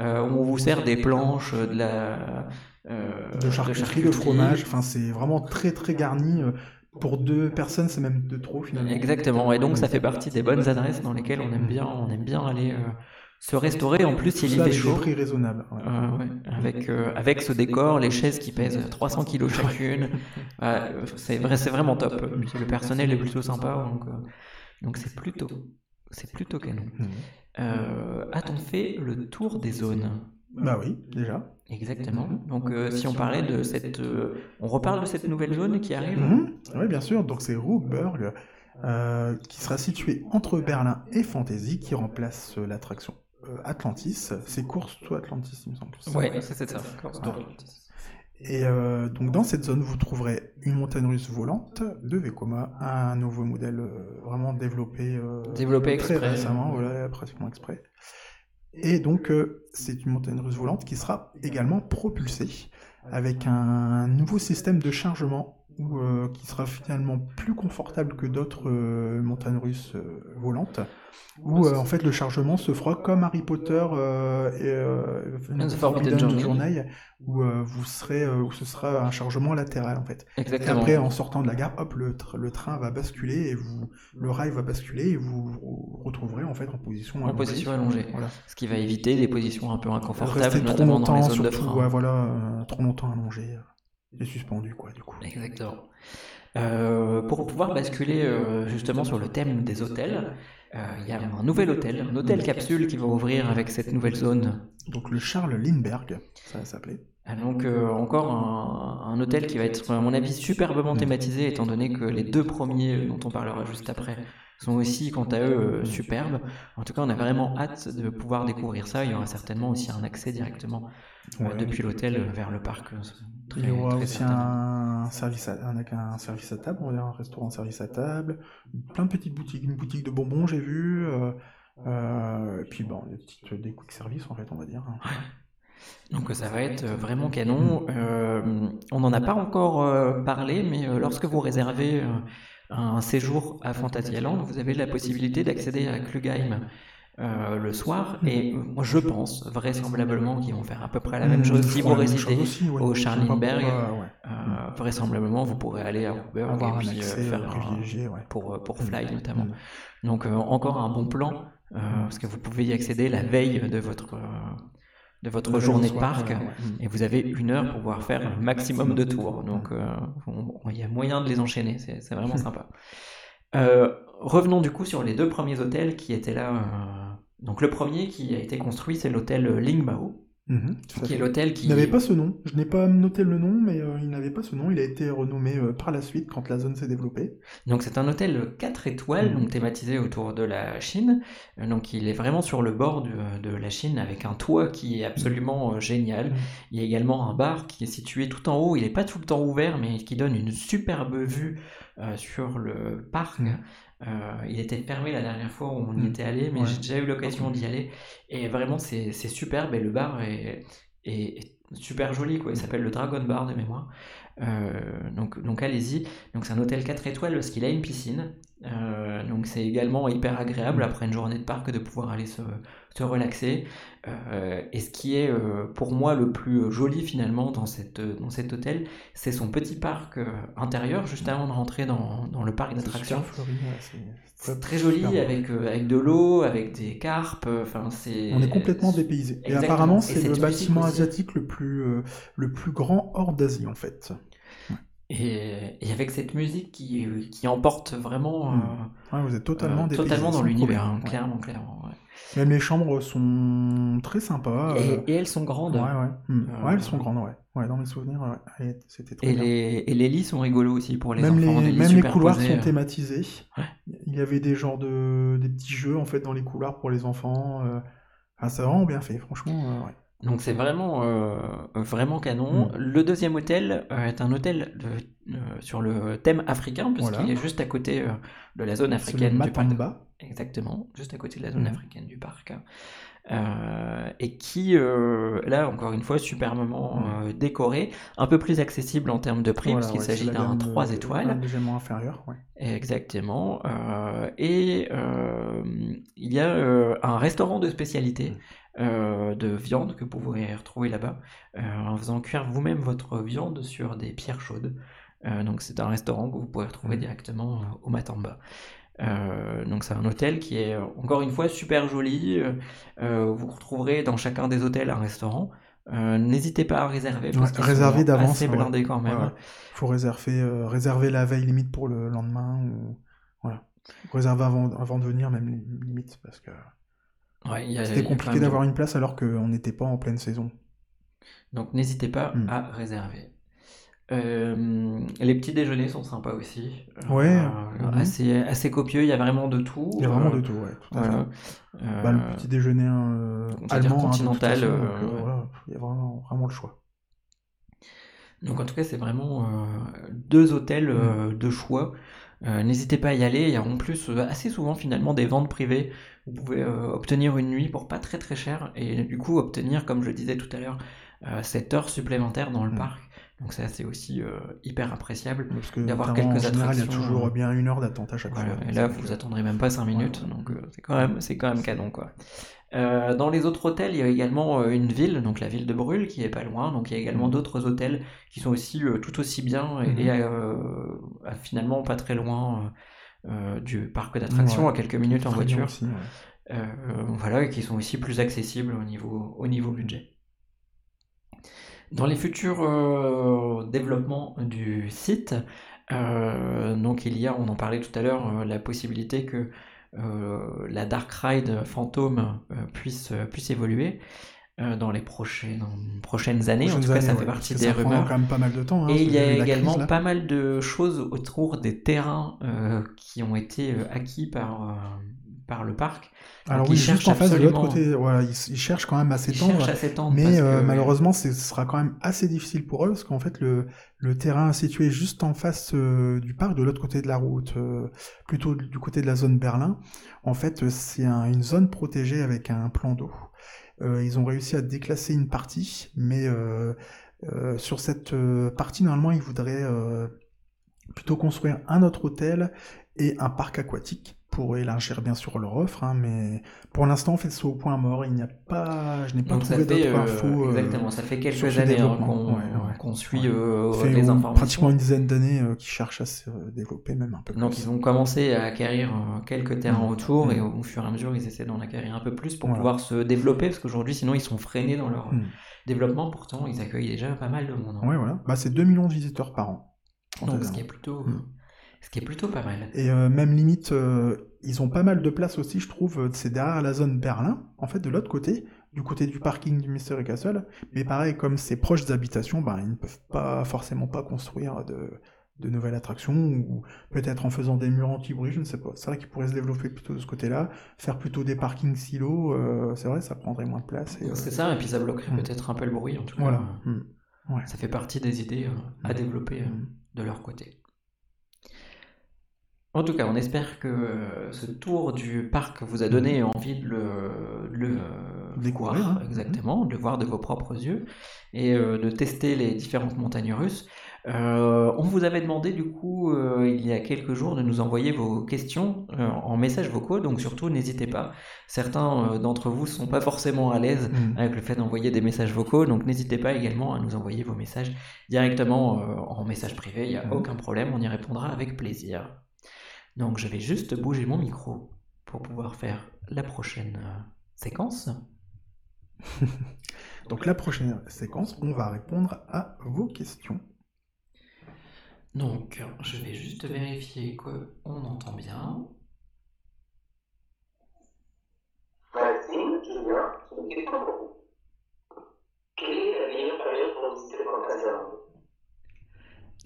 Euh, où on vous sert des planches, de la euh, De charcuterie, de fromage. Enfin, c'est vraiment très très garni. Pour deux personnes, c'est même de trop finalement. Exactement, et donc ça fait partie des bonnes adresses dans lesquelles on aime bien, on aime bien aller euh, se restaurer. En plus, il y avec chaud. des prix raisonnables. ouais. Euh, ouais, avec, euh, avec ce décor, les chaises qui pèsent 300 kilos chacune, Ouais, euh, c'est vrai, c'est vraiment top. Le personnel est plutôt sympa, donc euh, donc c'est plutôt c'est plutôt canon. Mhm. Euh, A-t-on fait le tour des zones? Bah oui, déjà. Exactement. Donc euh, si on parlait de cette, euh, on reparle de cette nouvelle zone qui arrive? Oui, bien sûr. Donc c'est Rookburg, euh, qui sera situé entre Berlin et Fantasy, qui remplace euh, l'attraction euh, Atlantis. C'est course to Atlantis, il me semble. Ouais, c'est ça. Et euh, donc dans cette zone, vous trouverez une montagne russe volante de Vekoma, un nouveau modèle euh, vraiment développé, euh, Développé très exprès. récemment, voilà, pratiquement exprès. Et donc euh, c'est une montagne russe volante qui sera également propulsée avec un nouveau système de chargement où, euh, qui sera finalement plus confortable que d'autres euh, montagnes russes euh, volantes, où en fait le chargement se fera comme Harry Potter et the Forbidden Journey. où vous serez, où ce sera un chargement latéral en fait. Et après, en sortant de la gare, hop, le, tr- le train va basculer et vous, le rail va basculer et vous vous retrouverez en fait en position En allongée. position allongée. Voilà. Ce qui va éviter des positions un peu inconfortables, Rester trop notamment dans les longtemps, zones de surtout, frein. ouais, voilà, trop longtemps allongé euh, et suspendu quoi, du coup. Exactement. Euh, pour pouvoir basculer euh, justement sur le thème des hôtels, euh, il y a un nouvel hôtel, un hôtel capsule qui va ouvrir avec cette nouvelle zone. Donc le Charles Lindbergh, ça va s'appeler. Ah, donc encore un, un hôtel qui va être, à mon avis, superbement thématisé, étant donné que les deux premiers, dont on parlera juste après, sont aussi, quant à eux, superbes. En tout cas, on a vraiment hâte de pouvoir découvrir ça. Il y aura certainement aussi un accès directement Ouais. depuis l'hôtel vers le parc. Très- Il y aura très aussi un service, à, un, un service à table, on va dire un restaurant service à table, plein de petites boutiques, une boutique de bonbons j'ai vu, euh, euh, et puis bon, des, petites, des quick service en fait on va dire. hein. Donc ça va être vraiment canon. Euh, on n'en a pas encore parlé, mais lorsque vous réservez un séjour à Fantasyland, vous avez la possibilité d'accéder à Klugheim euh, le soir. Et euh, moi, je pense vraisemblablement qu'ils vont faire à peu près la même chose si vous résidez chose aussi, ouais. au pourquoi, ouais. Euh, vraisemblablement, vous pourrez aller à Avoir et puis euh, accès faire euh, un- ouais. pour, euh, pour Fly notamment. Mm. Donc euh, encore un bon plan, euh, parce que vous pouvez y accéder la veille de votre, euh, de votre journée de parc, ouais, ouais. et vous avez une heure pour pouvoir faire un maximum de tours. Donc euh, on- on- il y a moyen de les enchaîner, c'est c'est vraiment sympa. Euh, revenons du coup sur les deux premiers hôtels qui étaient là. euh, donc le premier qui a été construit, c'est l'hôtel Lingbao, Mhm, tout à qui est l'hôtel qui... Il n'avait pas ce nom, je n'ai pas noté le nom, mais euh, il n'avait pas ce nom, il a été renommé euh, par la suite quand la zone s'est développée. Donc c'est un hôtel 4 étoiles, donc thématisé autour de la Chine. Euh, Donc il est vraiment sur le bord de, de la Chine avec un toit qui est absolument euh, génial. Mm. Il y a également un bar qui est situé tout en haut. Il n'est pas tout le temps ouvert, mais qui donne une superbe vue euh, sur le parc. Mm. Euh, il était fermé la dernière fois où on y Mm. était allé, mais Ouais. j'ai déjà eu l'occasion d'y aller. Et vraiment, c'est c'est superbe. Et le bar est, est- est super joli. Quoi. Il s'appelle le Dragon Bar de mémoire. Euh, donc donc allez-y. Donc c'est un hôtel 4 étoiles parce qu'il a une piscine. Euh, donc c'est également hyper agréable après une journée de parc de pouvoir aller se, se relaxer. Euh, et ce qui est euh, pour moi le plus joli finalement dans, cette, dans cet hôtel, c'est son petit parc intérieur juste avant de rentrer dans, dans le parc d'attractions. c'est- très joli avec, avec de l'eau, avec des carpes. Enfin, c'est. On est complètement dépaysé. Et apparemment, c'est le bâtiment aussi. asiatique le plus, le plus grand hors d'Asie, en fait. Et, et avec cette musique qui, qui emporte vraiment. Mm. euh, Ouais, vous êtes totalement euh, totalement dans l'univers, hein, Ouais. clairement, clairement. ouais. Même les chambres sont très sympas. Et, euh, et elles sont grandes. Ouais, ouais. Ouais, elles sont grandes, ouais. Ouais, dans mes souvenirs, c'était très Et bien. les, et les lits sont rigolos aussi pour les Même enfants. les, des lits même les couloirs sont thématisés. Il y avait des genres de des petits jeux en fait dans les couloirs pour les enfants. euh. Ah, c'est vraiment bien fait, franchement. ouais. Donc c'est vraiment, euh, vraiment canon. Mm. Le deuxième hôtel euh, est un hôtel de- euh, sur le thème africain, puisqu'il Voilà. est juste à côté de la zone africaine du parc. Exactement, juste à côté de la zone Mhm. africaine du parc. Euh, et qui, euh, là, encore une fois, superbement Mhm. euh, décoré, un peu plus accessible en termes de prix, Voilà, parce qu'il ouais, s'agit d'un gamme, 3 euh, étoiles. Légèrement inférieur, ouais. Exactement. et il y a un restaurant de spécialité de viande que vous pourrez retrouver là-bas en faisant cuire vous-même votre viande sur des pierres chaudes. Donc c'est un restaurant que vous pourrez retrouver directement au Matamba. Euh, donc c'est un hôtel qui est encore une fois super joli. euh, euh, vous retrouverez dans chacun des hôtels un restaurant. Euh, N'hésitez pas à réserver parce Ouais, réserver d'avance, ouais. blindés quand même. Ouais, ouais. Faut réserver, réserver la veille limite pour le lendemain ou voilà. Réserver avant, avant de venir même li- limite parce que il il c'était compliqué d'avoir une place alors qu'on n'était pas en pleine saison. Donc n'hésitez pas Mm. à réserver. Euh, les petits déjeuners sont sympas aussi. Euh, Ouais, euh, mhm. assez, assez copieux, il y a vraiment de tout. Il y a vraiment de tout, ouais. Tout voilà. Bah, le petit déjeuner hein, continental, façon, donc, ouais. voilà, il y a vraiment, vraiment le choix. Donc en tout cas, c'est vraiment deux hôtels euh, de choix. Euh, N'hésitez pas à y aller. Il y a en plus euh, assez souvent finalement des ventes privées. Vous pouvez euh, obtenir une nuit pour pas très très cher et du coup obtenir, comme je disais tout à l'heure, cette heure supplémentaire dans le Mm. parc. Donc ça c'est aussi euh, hyper appréciable. D'avoir quelques en général, il y a attractions, toujours euh, bien une heure d'attente à chaque Voilà, fois. et là, vous euh, attendrez même pas 5 minutes, Ouais. donc euh, c'est quand même, c'est quand même canon quoi. Euh, dans les autres hôtels, il y a également une ville, donc la ville de Brûle, qui est pas loin. Donc il y a également Mhm. d'autres hôtels qui sont aussi tout aussi bien et, Mhm. et, finalement pas très loin du parc d'attractions, Ouais. à quelques minutes en voiture. aussi, ouais. Voilà, et qui sont aussi plus accessibles au niveau, au niveau budget. Dans les futurs euh, développements du site, euh, donc il y a, on en parlait tout à l'heure, euh, la possibilité que la Dark Ride Fantôme puisse, puisse évoluer dans les prochaines, prochaines années. en tout cas, ça fait ouais, partie des ça rumeurs. quand même pas mal de temps. hein, Et il y a également crise, pas mal de choses autour des terrains euh, qui ont été acquis par, euh, par le parc. Alors oui, juste en face de l'autre côté, voilà, ils, ils cherchent quand même à s'étendre. Mais euh, que- malheureusement, ce sera quand même assez difficile pour eux, parce qu'en fait, le, le terrain situé juste en face euh, du parc, de l'autre côté de la route, euh, plutôt du côté de la zone Berlin, en fait, c'est un- une zone protégée avec un plan d'eau. Euh, ils ont réussi à déclasser une partie, mais euh, euh, sur cette partie, normalement, ils voudraient euh, plutôt construire un autre hôtel et un parc aquatique pour élargir bien sûr leur offre, hein, mais pour l'instant, en fait, au point mort. Il n'y a pas, je n'ai pas Donc trouvé d'autres euh, infos. euh, exactement, ça fait quelques années hein, qu'on Ouais, ouais. qu'on suit Ouais. euh, fait les informations. pratiquement une dizaine d'années euh, qui cherchent à se développer même un peu Donc plus. ils ont commencé à acquérir quelques terrains Mm. autour et Mm. au fur et à mesure ils essaient d'en acquérir un peu plus pour pouvoir se développer parce qu'aujourd'hui sinon ils sont freinés dans leur Mm. développement. Pourtant ils accueillent déjà pas mal de monde. hein. Ouais, voilà. Bah, c'est 2 millions de visiteurs par an. Donc ce qui est plutôt. Ce qui est plutôt pas mal. Et euh, même limite, euh, ils ont pas mal de place aussi, je trouve. euh, C'est derrière la zone Berlin, en fait, de l'autre côté, du côté du parking du Mystery Castle. Mais pareil, comme c'est proche des habitations, ben, ils ne peuvent pas forcément pas construire de, de nouvelles attractions, ou peut-être en faisant des murs anti-bruit, je ne sais pas. C'est vrai qu'ils pourraient se développer plutôt de ce côté-là, faire plutôt des parkings silos, euh, c'est vrai, ça prendrait moins de place. Euh, C'est ça et puis ça bloquerait Mm. peut-être un peu le bruit en tout cas. Voilà. Mm. Ouais. Ça fait partie des idées euh, à Mm. développer de leur côté. En tout cas, on espère que euh, ce tour du parc vous a donné envie de le, de le, euh, Découvrir, voir, hein. exactement, de le voir de vos propres yeux et euh, de tester les différentes montagnes russes. Euh, on vous avait demandé du coup euh, il y a quelques jours de nous envoyer vos questions euh, en messages vocaux, donc surtout n'hésitez pas. Certains d'entre vous sont pas forcément à l'aise Mm. avec le fait d'envoyer des messages vocaux. Donc n'hésitez pas également à nous envoyer vos messages directement en message privé, il n'y a Mhm. aucun problème, on y répondra avec plaisir. Donc je vais juste bouger mon micro pour pouvoir faire la prochaine euh, séquence. Donc la prochaine séquence, on va répondre à vos questions. Donc je vais juste vérifier qu'on entend bien. Est la meilleure période pour visiter le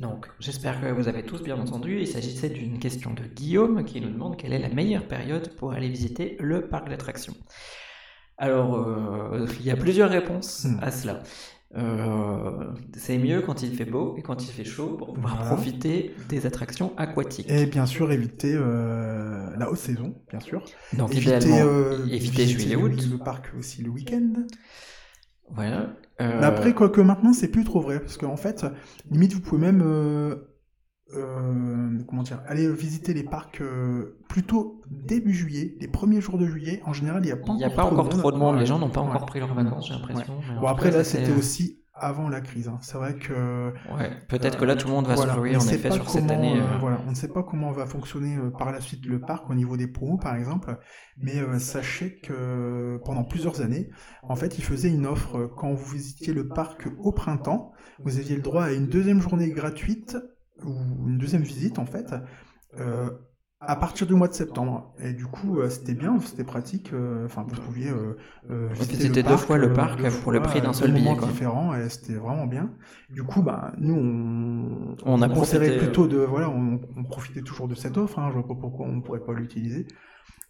Donc, j'espère que vous avez tous bien entendu. Il s'agissait d'une question de Guillaume qui nous demande quelle est la meilleure période pour aller visiter le parc d'attractions. Alors, euh, il y a plusieurs réponses Hmm. à cela. Euh, c'est mieux quand il fait beau et quand il fait chaud pour pouvoir Voilà. profiter des attractions aquatiques. Et bien sûr, éviter euh, la haute saison, bien sûr. Donc, éviter, éviter visiter juillet le- août. Le parc aussi le week-end. Voilà. Euh, Mais après, quoique maintenant, c'est plus trop vrai. Parce qu'en fait, limite, vous pouvez même. euh, euh, comment dire Aller visiter les parcs euh, plutôt début juillet, les premiers jours de juillet. En général, il n'y a pas il n'y a encore pas trop encore trop de monde. Les gens n'ont pas Ouais. encore pris leurs vacances, j'ai l'impression. Bon, après, cas, là, c'était c'est- aussi avant la crise. hein. C'est vrai que. Ouais, peut-être que là, tout le monde va Voilà, en effet sur cette année. euh, euh, voilà, on ne sait pas comment va fonctionner euh, par la suite le parc au niveau des promos, par exemple, mais euh, sachez que pendant plusieurs années, en fait, ils faisaient une offre euh, quand vous visitiez le parc au printemps, vous aviez le droit à une deuxième journée gratuite ou une deuxième visite en fait. À partir du mois de septembre. Et du coup, euh, c'était bien, c'était pratique. euh, Enfin, vous pouviez euh, euh, visiter deux fois le parc pour le prix d'un seul billet, quoi. différents, et c'était vraiment bien. Du coup, bah, nous, on, On a conseillerait profité, plutôt de, voilà, on, on profitait toujours de cette offre. Hein, je vois pas pourquoi on ne pourrait pas l'utiliser.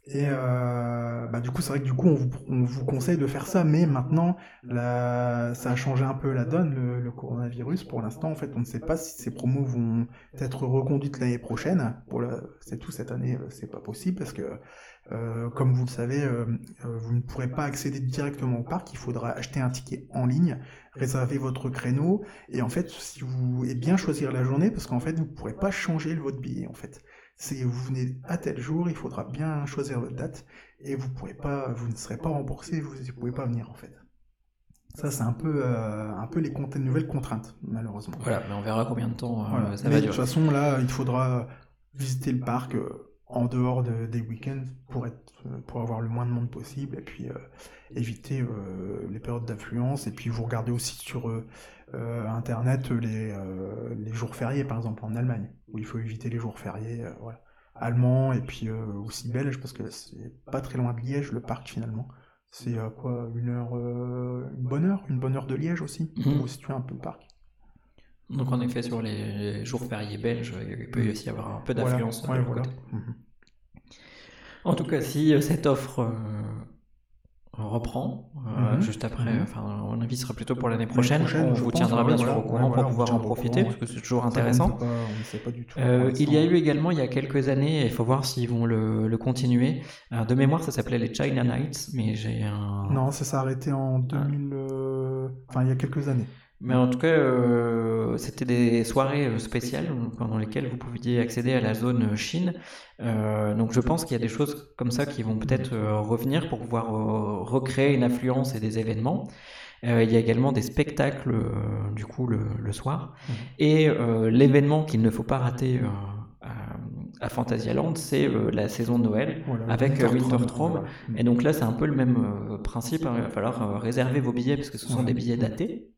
Et euh, bah, du coup, c'est vrai que du coup, on vous, on vous conseille de faire ça, mais maintenant, la, ça a changé un peu la donne, le, le coronavirus. Pour l'instant, en fait, on ne sait pas si ces promos vont être reconduites l'année prochaine. Pour c'est tout cette année, euh, c'est pas possible parce que, euh, comme vous le savez, euh, euh, vous ne pourrez pas accéder directement au parc. Il faudra acheter un ticket en ligne, réserver votre créneau, et en fait, si vous et bien choisir la journée, parce qu'en fait, vous ne pourrez pas changer votre billet, en fait. C'est vous venez à tel jour, il faudra bien choisir votre date et vous pourrez pas, vous ne serez pas remboursé, vous ne pouvez pas venir en fait. Ça c'est un peu, euh, un peu les nouvelles contraintes malheureusement. Voilà, mais on verra combien de temps euh, Voilà. ça Mais va de toute durer. façon là, il faudra visiter le parc euh, en dehors de- des week-ends pour être, pour avoir le moins de monde possible et puis éviter les périodes d'affluence et puis vous regardez aussi sur euh, internet les, euh, les jours fériés par exemple en Allemagne où il faut éviter les jours fériés euh, voilà allemands et puis euh, aussi belges parce que c'est pas très loin de Liège le parc finalement c'est quoi une heure une bonne heure une bonne heure de Liège aussi Mhm. pour situer un peu le parc Donc en effet, sur les jours fériés belges, il peut aussi y avoir un peu d'affluence. de Ouais, voilà. Mhm. En tout cas, si cette offre reprend, euh, Mhm. juste après, Mhm. enfin, on avis sera plutôt pour l'année prochaine, prochaine, on vous tiendra bien sûr au courant pour pouvoir en profiter, parce que c'est toujours Ça, intéressant. pas- on ne sait pas du tout. Euh, il y a eu également il y a quelques années, et il faut voir s'ils vont le, le continuer. Alors, de mémoire, ça s'appelait les China Nights, mais j'ai un. Non, ça s'est arrêté en 2000. euh, Enfin, il y a quelques années. Mais en tout cas, euh, c'était des soirées euh, spéciales pendant lesquelles vous pouviez accéder à la zone Chine. Euh, donc je pense qu'il y a des choses comme ça qui vont peut-être euh, revenir pour pouvoir recréer une affluence et des événements. Il y a également des spectacles du coup le, le soir. Mhm. Et l'événement qu'il ne faut pas rater à, Fantasyland, c'est euh, la saison de Noël. Voilà, Avec, voilà. Et donc là, c'est un peu le même euh, principe. hein. Il va falloir euh, réserver vos billets parce que ce sont Ouais. des billets datés.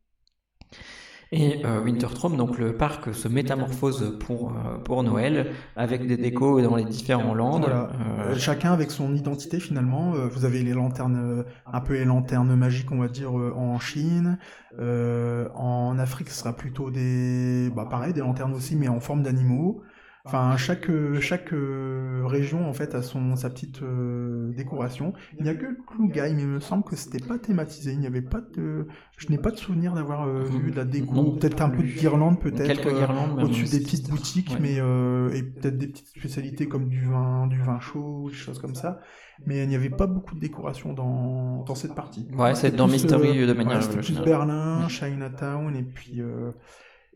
Et euh, Winterthrone, donc le parc se métamorphose pour, euh, pour Noël avec des décos dans les différents landes. Voilà. Euh, Euh, Chacun avec son identité finalement. Euh, vous avez les lanternes, un peu les lanternes magiques, on va dire, euh, en Chine. Euh, en Afrique, ce sera plutôt des, bah pareil, des lanternes aussi, mais en forme d'animaux. Enfin, chaque euh, chaque euh, région en fait a son sa petite euh, décoration. Il n'y a que le Klugai, mais il me semble que c'était pas thématisé. Il n'y avait pas de, je n'ai pas de souvenir d'avoir euh, vu de la déco. Non peut-être un peu de guirlande, peut-être. quelques euh, au-dessus des petites boutiques, ouais. mais euh, et peut-être des petites spécialités comme du vin, du vin chaud, des choses comme ça. Mais il n'y avait pas beaucoup de décoration dans, dans cette partie. Ouais, c'est dans plus, Mystery euh, de manière ouais. Berlin. Chinatown et puis euh,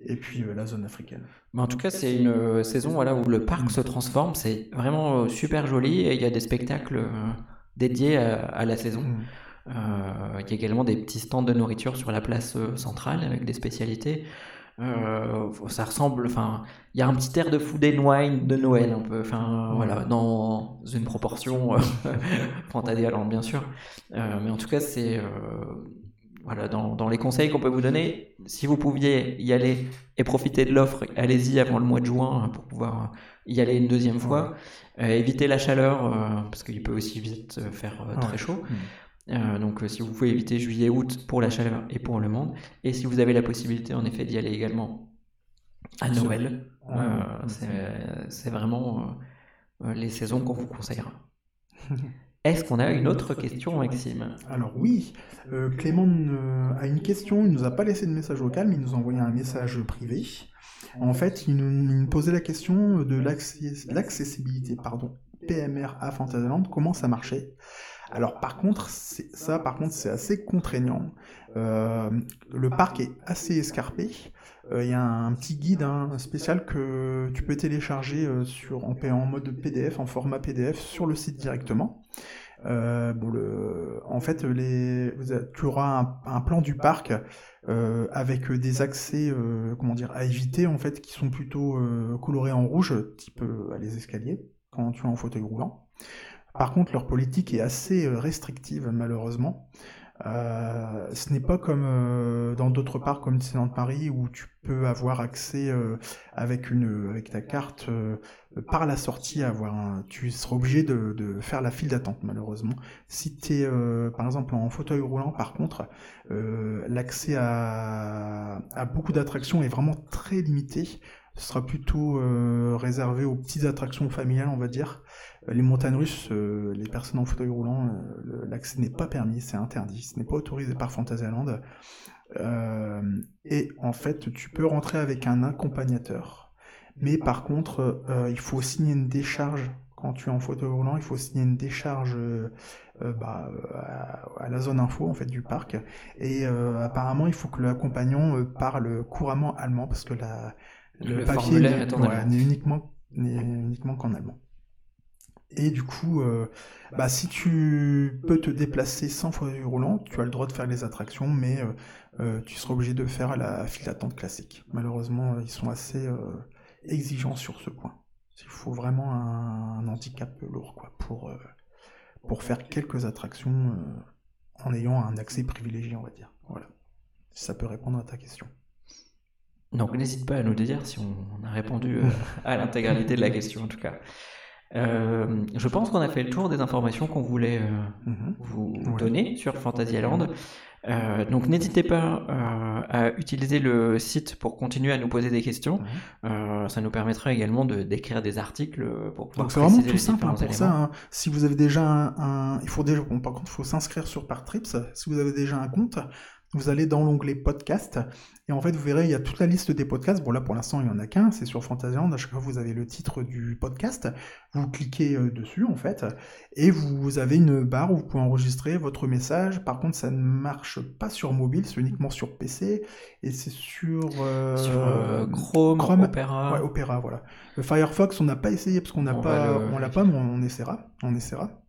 et puis euh, la zone africaine. Mais en tout cas, c'est une euh, saison voilà, où le parc se transforme. C'est vraiment euh, super joli et il y a des spectacles euh, dédiés à, à la saison. Mm. Euh, il y a également des petits stands de nourriture sur la place euh, centrale avec des spécialités. Euh, ça ressemble, enfin, il y a un petit air de food and wine de Noël un peu, enfin voilà, dans une proportion euh, Fantasyland bien sûr, Euh, mais en tout cas c'est euh, voilà dans, dans les conseils qu'on peut vous donner, si vous pouviez y aller et profiter de l'offre, allez-y avant le mois de juin pour pouvoir y aller une deuxième fois. Euh, évitez la chaleur euh, parce qu'il peut aussi vite euh, faire euh, très chaud. Mm. Donc si vous pouvez éviter juillet-août pour la chaleur et pour le monde, et si vous avez la possibilité en effet d'y aller également À Noël. c'est vraiment les saisons qu'on vous conseillera. Est-ce qu'on a une autre question, Maxime? Alors oui, Clément a une question, il nous a pas laissé de message vocal, mais il nous a envoyé un message privé. En fait, il nous, posait la question de l'accessibilité pardon, PMR à Fantasyland, comment ça marchait? Alors par contre, ça par contre c'est assez contraignant. Euh, le parc est assez escarpé. Euh, il y a un petit guide hein, spécial que tu peux télécharger euh, sur, en mode PDF, en format PDF sur le site directement. Euh, bon, en fait, tu auras un, plan du parc euh, avec des accès, euh, comment dire, à éviter en fait, qui sont plutôt colorés en rouge, type les escaliers, quand tu es en fauteuil roulant. Par contre, leur politique est assez restrictive, malheureusement. Euh, ce n'est pas comme euh, dans d'autres parcs comme Disneyland Paris où tu peux avoir accès euh, avec ta carte par la sortie avoir un, tu seras obligé de, de faire la file d'attente malheureusement. Si tu es par exemple en fauteuil roulant par contre l'accès à, à beaucoup d'attractions est vraiment très limité. Ce sera plutôt réservé aux petites attractions familiales on va dire. Euh, les montagnes russes, euh, les personnes en fauteuil roulant, euh, l'accès n'est pas permis, c'est interdit, ce n'est pas autorisé par Fantasyland. et en fait, tu peux rentrer avec un accompagnateur. Mais par contre, il faut signer une décharge quand tu es en fauteuil roulant, il faut signer une décharge bah, à, la zone info en fait du parc. Et apparemment, il faut que l'accompagnant parle couramment allemand parce que la, le, papier n'est uniquement, uniquement qu'en allemand. Et du coup, euh, bah, si tu peux te déplacer sans fauteuil roulant, tu as le droit de faire les attractions, mais euh, euh, tu seras obligé de faire la file d'attente classique. Malheureusement, ils sont assez exigeants sur ce point. Il faut vraiment un, handicap lourd quoi, pour, pour faire quelques attractions en ayant un accès privilégié, on va dire. Voilà. Ça peut répondre à ta question. Donc n'hésite pas à nous dire si on a répondu à l'intégralité de la question en tout cas. Euh, je pense qu'on a fait le tour des informations qu'on voulait euh, mhm. vous donner sur Fantasyland. Euh, donc n'hésitez pas à utiliser le site pour continuer à nous poser des questions. Ça nous permettra également de d'écrire des articles pour pouvoir. Donc c'est vraiment tout simple hein, pour ça. Hein. Si vous avez déjà un, il faut déjà, par contre, il faut s'inscrire sur Partrips. Si vous avez déjà un compte, vous allez dans l'onglet podcast et en fait vous verrez il y a toute la liste des podcasts. Bon là pour l'instant il y en a qu'un, c'est sur Fantasyland. À chaque fois vous avez le titre du podcast, vous cliquez euh, dessus en fait et vous avez une barre où vous pouvez enregistrer votre message. Par contre ça ne marche pas sur mobile, c'est uniquement sur PC et c'est sur, euh, euh, Chrome, Chrome, Opera. Ouais, Opera voilà. Le Firefox on n'a pas essayé parce qu'on n'a pas, on l'a pas, mais on essaiera, on essaiera.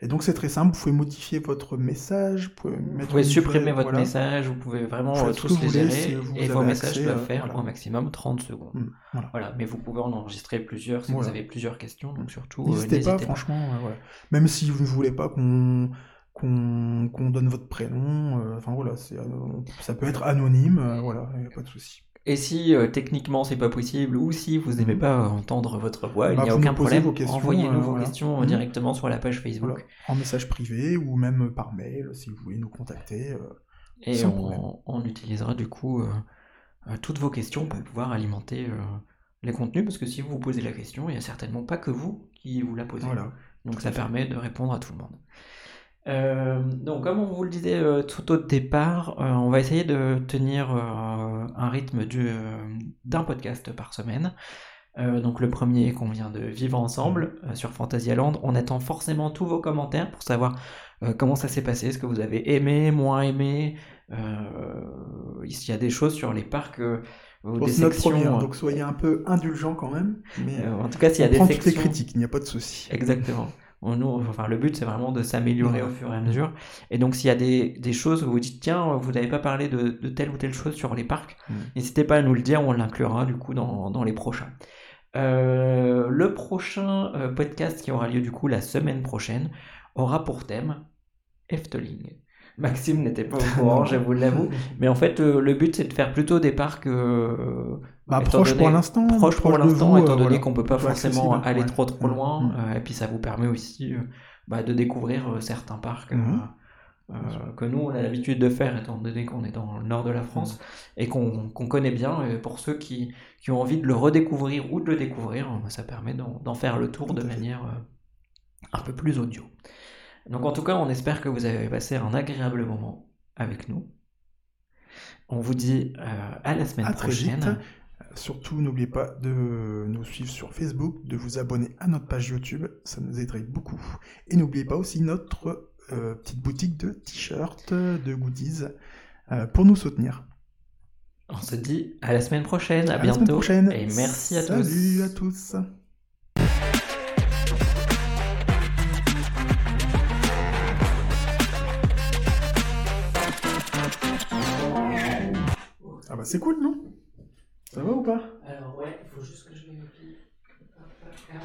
Et donc c'est très simple, vous pouvez modifier votre message, vous pouvez, supprimer votre message, vous pouvez vraiment euh, tous les gérer, et vos messages doivent faire au maximum 30 secondes. Mm, voilà. mais vous pouvez en enregistrer plusieurs si vous avez plusieurs questions, donc surtout euh, n'hésitez pas, franchement, même si vous ne voulez pas qu'on qu'on donne votre prénom, euh, enfin voilà, ça peut être anonyme, voilà, il n'y a pas de souci. Et si euh, techniquement c'est pas possible ou si vous n'aimez pas entendre votre voix, il bah, n'y a aucun problème. Envoyez-nous vos euh, questions euh, mmh. directement sur la page Facebook. En message privé ou même par mail si vous voulez nous contacter. Et on, utilisera du coup toutes vos questions pour pouvoir alimenter les contenus parce que si vous vous posez la question, il n'y a certainement pas que vous qui vous la posez. Donc ça permet de répondre à tout le monde. Euh, donc, comme on vous le disait euh, tout au départ, euh, on va essayer de tenir un rythme d'un podcast par semaine. donc, le premier qu'on vient de vivre ensemble sur Fantasyland. On attend forcément tous vos commentaires pour savoir comment ça s'est passé, ce que vous avez aimé, moins aimé? s'il y a des choses sur les parcs. Ou des sections, premier, hein, donc soyez un peu indulgents quand même. Mais en tout cas, s'il y a des sections... critiques, il n'y a pas de souci. Exactement. Enfin, le but, c'est vraiment de s'améliorer au fur et à mesure. Et donc, s'il y a des, des, choses où vous dites, tiens, vous n'avez pas parlé de, de, telle ou telle chose sur les parcs, mm. n'hésitez pas à nous le dire, on l'inclura du coup dans, dans les prochains. Euh, le prochain euh, podcast qui aura lieu du coup la semaine prochaine aura pour thème Efteling. Maxime n'était pas au courant, je vous l'avoue. Mais en fait, euh, le but, c'est de faire plutôt des parcs bah, proche pour l'instant. Proche pour l'instant, étant donné qu'on qu'on peut pas forcément aller trop trop loin. Mm. Euh, et puis ça vous permet aussi euh, bah, de découvrir euh, certains parcs euh, que nous on a l'habitude de faire étant donné qu'on est dans le nord de la France et qu'on connaît bien. Et pour ceux qui, qui ont envie de le redécouvrir ou de le découvrir, euh, ça permet d'en faire le tour de manière euh, un peu plus audio. Donc en tout cas, on espère que vous avez passé un agréable moment avec nous. On vous dit euh, à la semaine À prochaine. vite. Surtout, n'oubliez pas de nous suivre sur Facebook, de vous abonner à notre page YouTube, ça nous aiderait beaucoup. Et n'oubliez pas aussi notre euh, petite boutique de t-shirts, de goodies, euh, pour nous soutenir. On se dit à la semaine prochaine, à, bientôt. semaine prochaine. Et merci à tous. Salut à tous. Ah bah c'est cool, non? Ça va ou pas? Alors ouais, il faut juste que je vérifie.